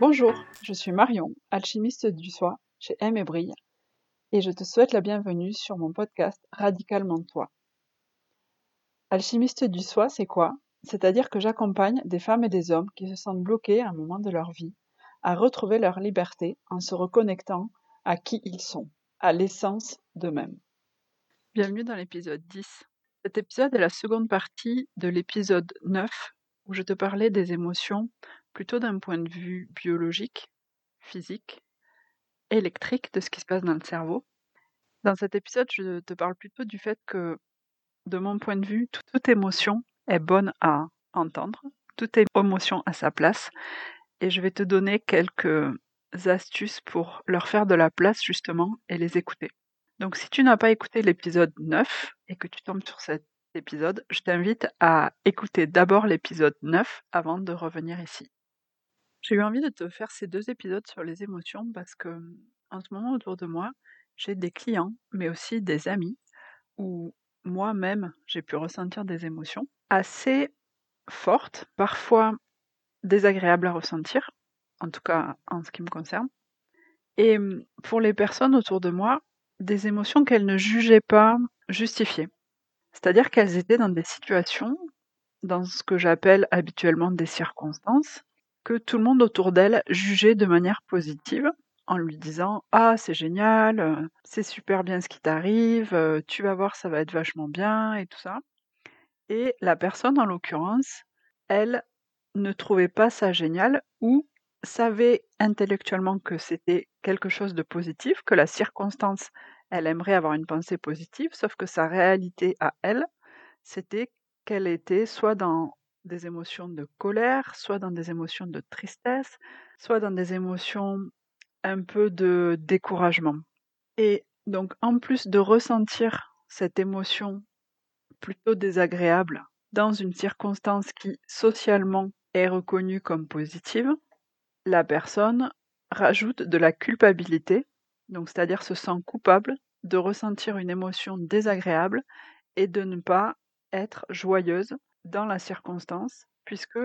Bonjour, je suis Marion, alchimiste du soi chez M et Brille, et je te souhaite la bienvenue sur mon podcast Radicalement Toi. Alchimiste du soi, c'est quoi? C'est-à-dire que j'accompagne des femmes et des hommes qui se sentent bloqués à un moment de leur vie à retrouver leur liberté en se reconnectant à qui ils sont, à l'essence d'eux-mêmes. Bienvenue dans l'épisode 10. Cet épisode est la seconde partie de l'épisode 9 où je te parlais des émotions plutôt d'un point de vue biologique, physique, électrique de ce qui se passe dans le cerveau. Dans cet épisode, je te parle plutôt du fait que, de mon point de vue, toute émotion bonne à entendre, toute émotion à sa place, et je vais te donner quelques astuces pour leur faire de la place justement et les écouter. Donc si tu n'as pas écouté l'épisode 9 et que tu tombes sur cet épisode, je t'invite à écouter d'abord l'épisode 9 avant de revenir ici. J'ai eu envie de te faire ces deux épisodes sur les émotions parce que en ce moment autour de moi, j'ai des clients, mais aussi des amis, où moi-même j'ai pu ressentir des émotions assez fortes, parfois désagréables à ressentir, en tout cas en ce qui me concerne. Et pour les personnes autour de moi, des émotions qu'elles ne jugeaient pas justifiées. C'est-à-dire qu'elles étaient dans des situations, dans ce que j'appelle habituellement des circonstances, que tout le monde autour d'elle jugeait de manière positive en lui disant Ah, c'est génial, euh, c'est super bien ce qui t'arrive, euh, tu vas voir, ça va être vachement bien et tout ça. Et la personne, en l'occurrence, elle ne trouvait pas ça génial ou savait intellectuellement que c'était quelque chose de positif, que la circonstance, elle aimerait avoir une pensée positive, sauf que sa réalité à elle, c'était qu'elle était soit dans des émotions de colère, soit dans des émotions de tristesse, soit dans des émotions un peu de découragement. Et donc, en plus de ressentir cette émotion plutôt désagréable dans une circonstance qui socialement est reconnue comme positive, la personne rajoute de la culpabilité, donc c'est-à-dire se sent coupable de ressentir une émotion désagréable et de ne pas être joyeuse dans la circonstance, puisque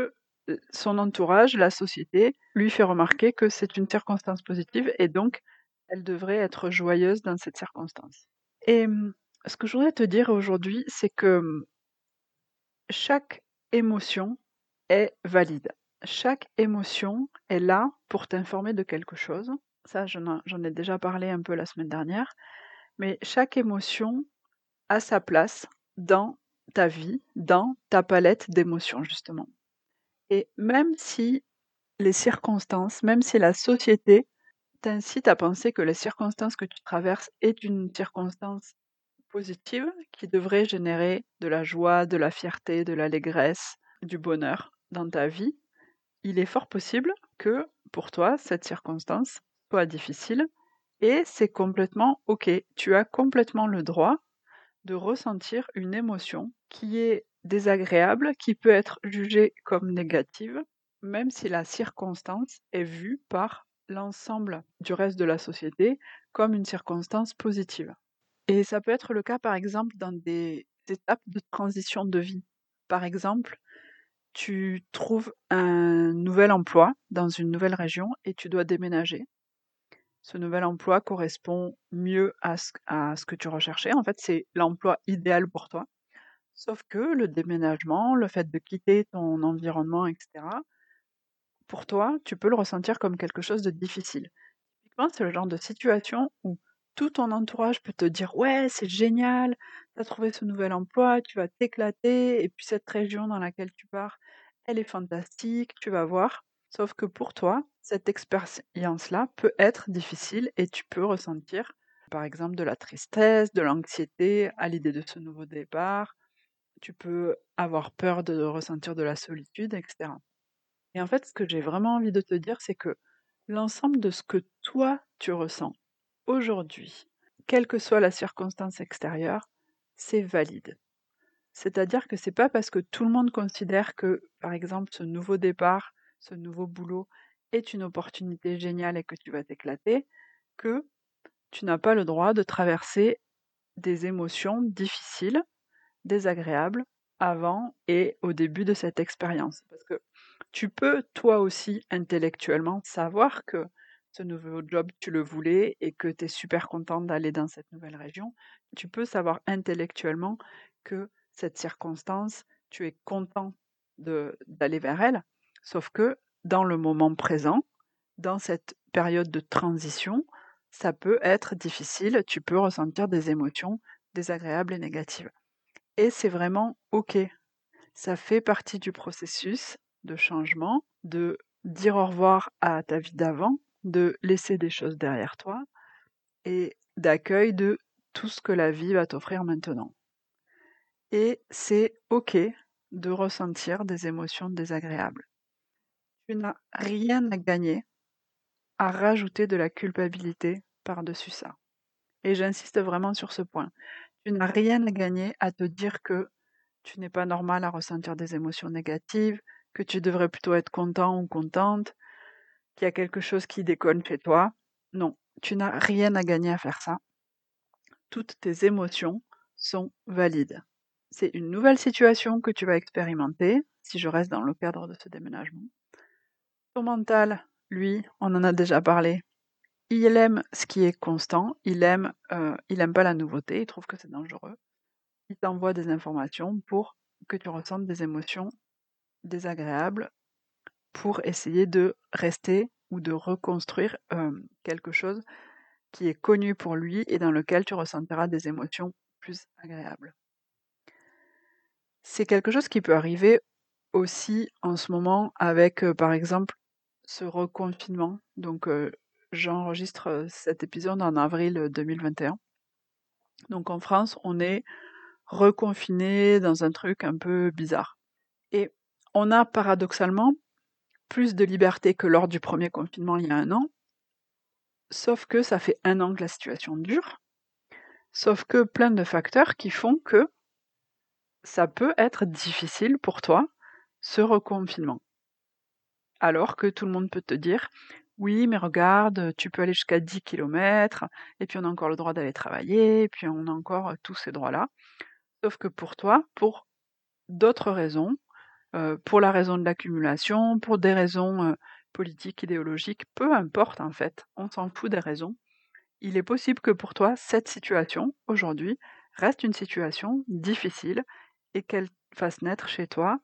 son entourage, la société, lui fait remarquer que c'est une circonstance positive et donc elle devrait être joyeuse dans cette circonstance. Et ce que je voudrais te dire aujourd'hui, c'est que chaque émotion est valide. Chaque émotion est là pour t'informer de quelque chose. Ça, j'en ai déjà parlé un peu la semaine dernière. Mais chaque émotion a sa place dans ta vie dans ta palette d'émotions, justement. Et même si les circonstances, même si la société t'incite à penser que la circonstance que tu traverses est une circonstance positive qui devrait générer de la joie, de la fierté, de l'allégresse, du bonheur dans ta vie, il est fort possible que pour toi, cette circonstance soit difficile et c'est complètement OK. Tu as complètement le droit de ressentir une émotion qui est désagréable, qui peut être jugée comme négative, même si la circonstance est vue par l'ensemble du reste de la société comme une circonstance positive. Et ça peut être le cas par exemple dans des étapes de transition de vie. Par exemple, tu trouves un nouvel emploi dans une nouvelle région et tu dois déménager ce nouvel emploi correspond mieux à ce, que tu recherchais. En fait, c'est l'emploi idéal pour toi. Sauf que le déménagement, le fait de quitter ton environnement, etc., pour toi, tu peux le ressentir comme quelque chose de difficile. Typiquement, c'est le genre de situation où tout ton entourage peut te dire Ouais, c'est génial, tu as trouvé ce nouvel emploi, tu vas t'éclater, et puis cette région dans laquelle tu pars, elle est fantastique, tu vas voir. Sauf que pour toi, cette expérience-là peut être difficile et tu peux ressentir, par exemple, de la tristesse, de l'anxiété à l'idée de ce nouveau départ. Tu peux avoir peur de ressentir de la solitude, etc. Et en fait, ce que j'ai vraiment envie de te dire, c'est que l'ensemble de ce que toi, tu ressens aujourd'hui, quelle que soit la circonstance extérieure, c'est valide. C'est-à-dire que c'est pas parce que tout le monde considère que, par exemple, ce nouveau départ ce nouveau boulot est une opportunité géniale et que tu vas t'éclater, que tu n'as pas le droit de traverser des émotions difficiles, désagréables, avant et au début de cette expérience. Parce que tu peux, toi aussi, intellectuellement, savoir que ce nouveau job, tu le voulais et que tu es super contente d'aller dans cette nouvelle région. Tu peux savoir intellectuellement que cette circonstance, tu es content d'aller vers elle, sauf que dans le moment présent, dans cette période de transition, ça peut être difficile, tu peux ressentir des émotions désagréables et négatives. Et c'est vraiment OK. Ça fait partie du processus de changement, de dire au revoir à ta vie d'avant, de laisser des choses derrière toi et d'accueil de tout ce que la vie va t'offrir maintenant. Et c'est OK de ressentir des émotions désagréables. Tu n'as rien à gagner à rajouter de la culpabilité par-dessus ça. Et j'insiste vraiment sur ce point. Tu n'as rien à gagner à te dire que tu n'es pas normal à ressentir des émotions négatives, que tu devrais plutôt être content ou contente, qu'il y a quelque chose qui déconne chez toi. Non, tu n'as rien à gagner à faire ça. Toutes tes émotions sont valides. C'est une nouvelle situation que tu vas expérimenter, si je reste dans le cadre de ce déménagement. Ton mental, lui, on en a déjà parlé, il aime ce qui est constant, il aime, euh, il aime pas la nouveauté, il trouve que c'est dangereux. Il t'envoie des informations pour que tu ressentes des émotions désagréables pour essayer de rester ou de reconstruire euh, quelque chose qui est connu pour lui et dans lequel tu ressentiras des émotions plus agréables. C'est quelque chose qui peut arriver aussi en ce moment avec, euh, par exemple, ce reconfinement. Donc, J'enregistre cet épisode en avril 2021. Donc en France, on est reconfiné dans un truc un peu bizarre. Et on a paradoxalement plus de liberté que lors du premier confinement il y a un an, sauf que ça fait un an que la situation dure, sauf que plein de facteurs qui font que ça peut être difficile pour toi, ce reconfinement. Alors que tout le monde peut te dire, oui, mais regarde, tu peux aller jusqu'à 10 km, et puis on a encore le droit d'aller travailler, et puis on a encore tous ces droits-là. Sauf que pour toi, pour d'autres raisons, pour la raison de l'accumulation, pour des raisons politiques, idéologiques, peu importe en fait, on s'en fout des raisons. Il est possible que pour toi, cette situation, aujourd'hui, reste une situation difficile et qu'elle fasse naître chez toi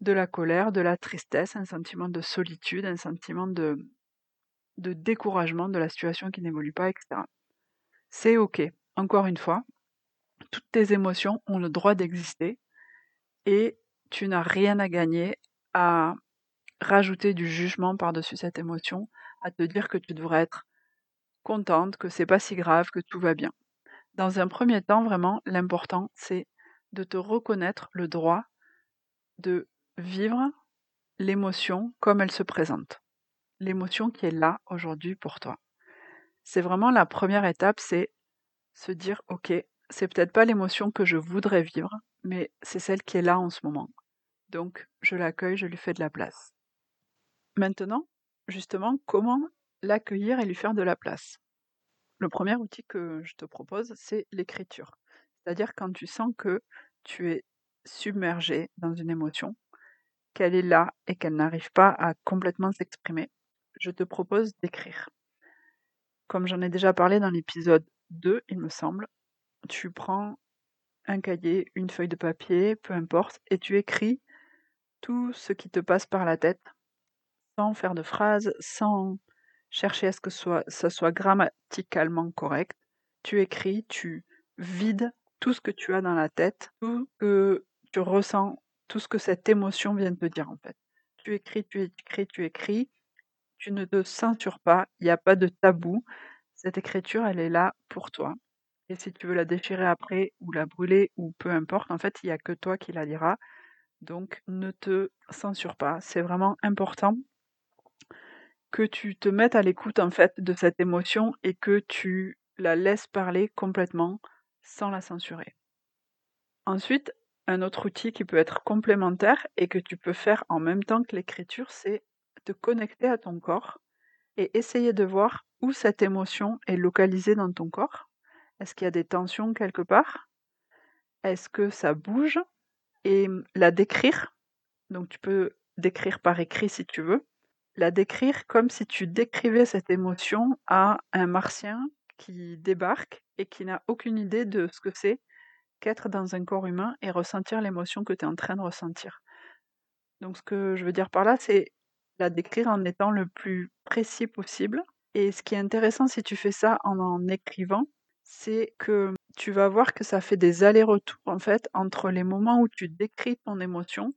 de la colère, de la tristesse, un sentiment de solitude, un sentiment de, de découragement de la situation qui n'évolue pas, etc. C'est OK. Encore une fois, toutes tes émotions ont le droit d'exister et tu n'as rien à gagner à rajouter du jugement par-dessus cette émotion, à te dire que tu devrais être contente, que c'est pas si grave, que tout va bien. Dans un premier temps, vraiment, l'important, c'est de te reconnaître le droit de vivre l'émotion comme elle se présente l'émotion qui est là aujourd'hui pour toi. C'est vraiment la première étape, c'est se dire, ok, c'est peut-être pas l'émotion que je voudrais vivre, mais c'est celle qui est là en ce moment. Donc, je l'accueille, je lui fais de la place. Maintenant, justement, comment l'accueillir et lui faire de la place? Le premier outil que je te propose, c'est l'écriture. C'est-à-dire quand tu sens que tu es submergé dans une émotion, qu'elle est là et qu'elle n'arrive pas à complètement s'exprimer, je te propose d'écrire. Comme j'en ai déjà parlé dans l'épisode 2, il me semble, tu prends un cahier, une feuille de papier, peu importe, et tu écris tout ce qui te passe par la tête, sans faire de phrases, sans chercher à ce que soit, ça soit grammaticalement correct. Tu écris, tu vides tout ce que tu as dans la tête, tout ce que tu ressens, tout ce que cette émotion vient de te dire en fait. Tu écris, tu écris, tu écris, tu ne te censures pas, il n'y a pas de tabou. Cette écriture, elle est là pour toi. Et si tu veux la déchirer après ou la brûler ou peu importe, en fait, il n'y a que toi qui la liras. Donc ne te censure pas. C'est vraiment important que tu te mettes à l'écoute en fait de cette émotion et que tu la laisses parler complètement sans la censurer. Ensuite, un autre outil qui peut être complémentaire et que tu peux faire en même temps que l'écriture, c'est te connecter à ton corps et essayer de voir où cette émotion est localisée dans ton corps. Est-ce qu'il y a des tensions quelque part? Est-ce que ça bouge? Et la décrire. Donc tu peux décrire par écrit si tu veux. La décrire comme si tu décrivais cette émotion à un martien qui débarque et qui n'a aucune idée de ce que c'est qu'être dans un corps humain et ressentir l'émotion que tu es en train de ressentir. Donc ce que je veux dire par là, c'est la décrire en étant le plus précis possible. Et ce qui est intéressant si tu fais ça en en écrivant, c'est que tu vas voir que ça fait des allers-retours en fait entre les moments où tu décris ton émotion,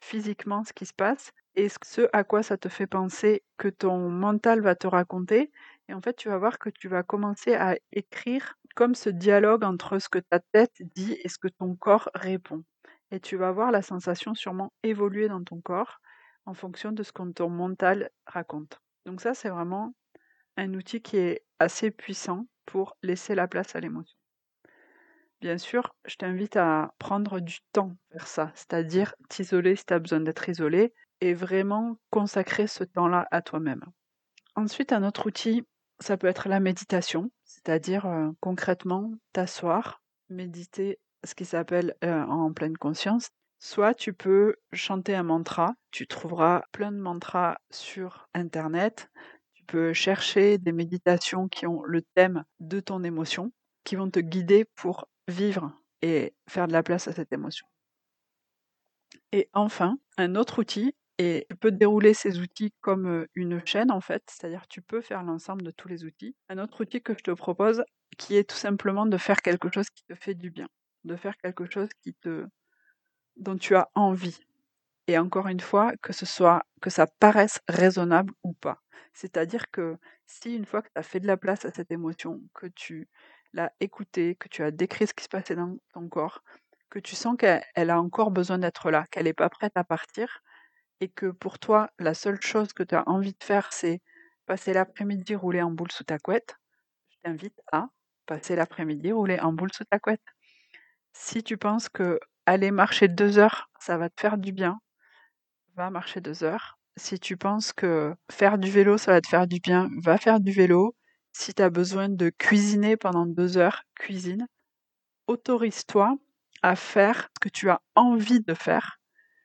physiquement ce qui se passe, et ce à quoi ça te fait penser que ton mental va te raconter. Et en fait, tu vas voir que tu vas commencer à écrire comme ce dialogue entre ce que ta tête dit et ce que ton corps répond. Et tu vas voir la sensation sûrement évoluer dans ton corps en fonction de ce que ton mental raconte. Donc ça, c'est vraiment un outil qui est assez puissant pour laisser la place à l'émotion. Bien sûr, je t'invite à prendre du temps pour ça, c'est-à-dire t'isoler si tu as besoin d'être isolé et vraiment consacrer ce temps-là à toi-même. Ensuite, un autre outil, ça peut être la méditation, c'est-à-dire euh, concrètement t'asseoir, méditer ce qui s'appelle euh, en pleine conscience. Soit tu peux chanter un mantra, tu trouveras plein de mantras sur Internet, tu peux chercher des méditations qui ont le thème de ton émotion, qui vont te guider pour vivre et faire de la place à cette émotion. Et enfin, un autre outil, et tu peux dérouler ces outils comme une chaîne en fait, c'est-à-dire tu peux faire l'ensemble de tous les outils. Un autre outil que je te propose, qui est tout simplement de faire quelque chose qui te fait du bien, de faire quelque chose qui te, dont tu as envie. Et encore une fois, que ce soit, que ça paraisse raisonnable ou pas. C'est-à-dire que si une fois que tu as fait de la place à cette émotion, que tu l'as écoutée, que tu as décrit ce qui se passait dans ton corps, que tu sens qu'elle a encore besoin d'être là, qu'elle n'est pas prête à partir, et que pour toi, la seule chose que tu as envie de faire, c'est passer l'après-midi rouler en boule sous ta couette, je t'invite à passer l'après-midi rouler en boule sous ta couette. Si tu penses que aller marcher deux heures, ça va te faire du bien, va marcher deux heures. Si tu penses que faire du vélo, ça va te faire du bien, va faire du vélo. Si tu as besoin de cuisiner pendant deux heures, cuisine. Autorise-toi à faire ce que tu as envie de faire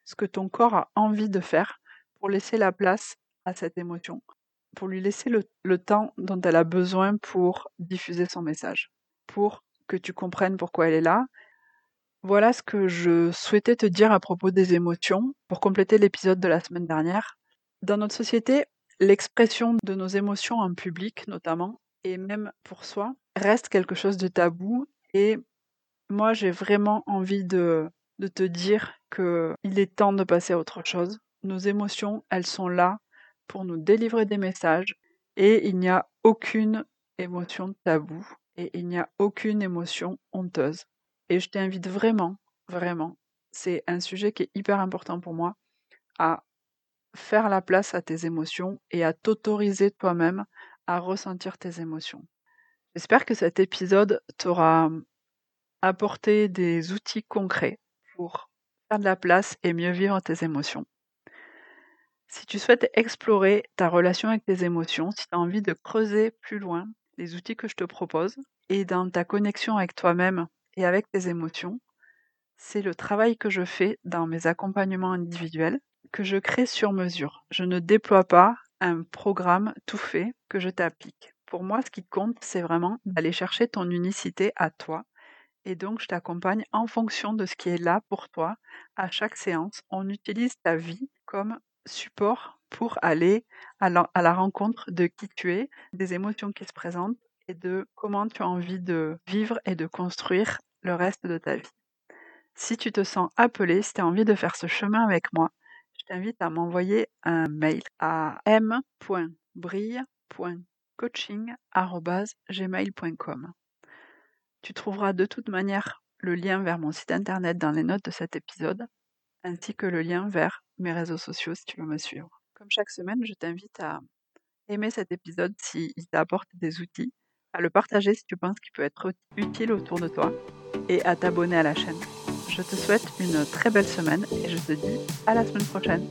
ce que ton corps a envie de faire pour laisser la place à cette émotion, pour lui laisser le, temps dont elle a besoin pour diffuser son message, pour que tu comprennes pourquoi elle est là. Voilà ce que je souhaitais te dire à propos des émotions pour compléter l'épisode de la semaine dernière. Dans notre société, l'expression de nos émotions en public notamment, et même pour soi, reste quelque chose de tabou et moi j'ai vraiment envie de te dire qu'il est temps de passer à autre chose. Nos émotions, elles sont là pour nous délivrer des messages et il n'y a aucune émotion taboue et il n'y a aucune émotion honteuse. Et je t'invite vraiment, vraiment, c'est un sujet qui est hyper important pour moi, à faire la place à tes émotions et à t'autoriser toi-même à ressentir tes émotions. J'espère que cet épisode t'aura apporté des outils concrets pour faire de la place et mieux vivre tes émotions. Si tu souhaites explorer ta relation avec tes émotions, si tu as envie de creuser plus loin les outils que je te propose et dans ta connexion avec toi-même et avec tes émotions, c'est le travail que je fais dans mes accompagnements individuels que je crée sur mesure. Je ne déploie pas un programme tout fait que je t'applique. Pour moi, ce qui compte, c'est vraiment d'aller chercher ton unicité à toi et donc, je t'accompagne en fonction de ce qui est là pour toi à chaque séance. On utilise ta vie comme support pour aller à la, rencontre de qui tu es, des émotions qui se présentent et de comment tu as envie de vivre et de construire le reste de ta vie. Si tu te sens appelé, si tu as envie de faire ce chemin avec moi, je t'invite à m'envoyer un mail à m.brille.coaching.gmail.com. Tu trouveras de toute manière le lien vers mon site internet dans les notes de cet épisode, ainsi que le lien vers mes réseaux sociaux si tu veux me suivre. Comme chaque semaine, je t'invite à aimer cet épisode s'il t'apporte des outils, à le partager si tu penses qu'il peut être utile autour de toi, et à t'abonner à la chaîne. Je te souhaite une très belle semaine et je te dis à la semaine prochaine.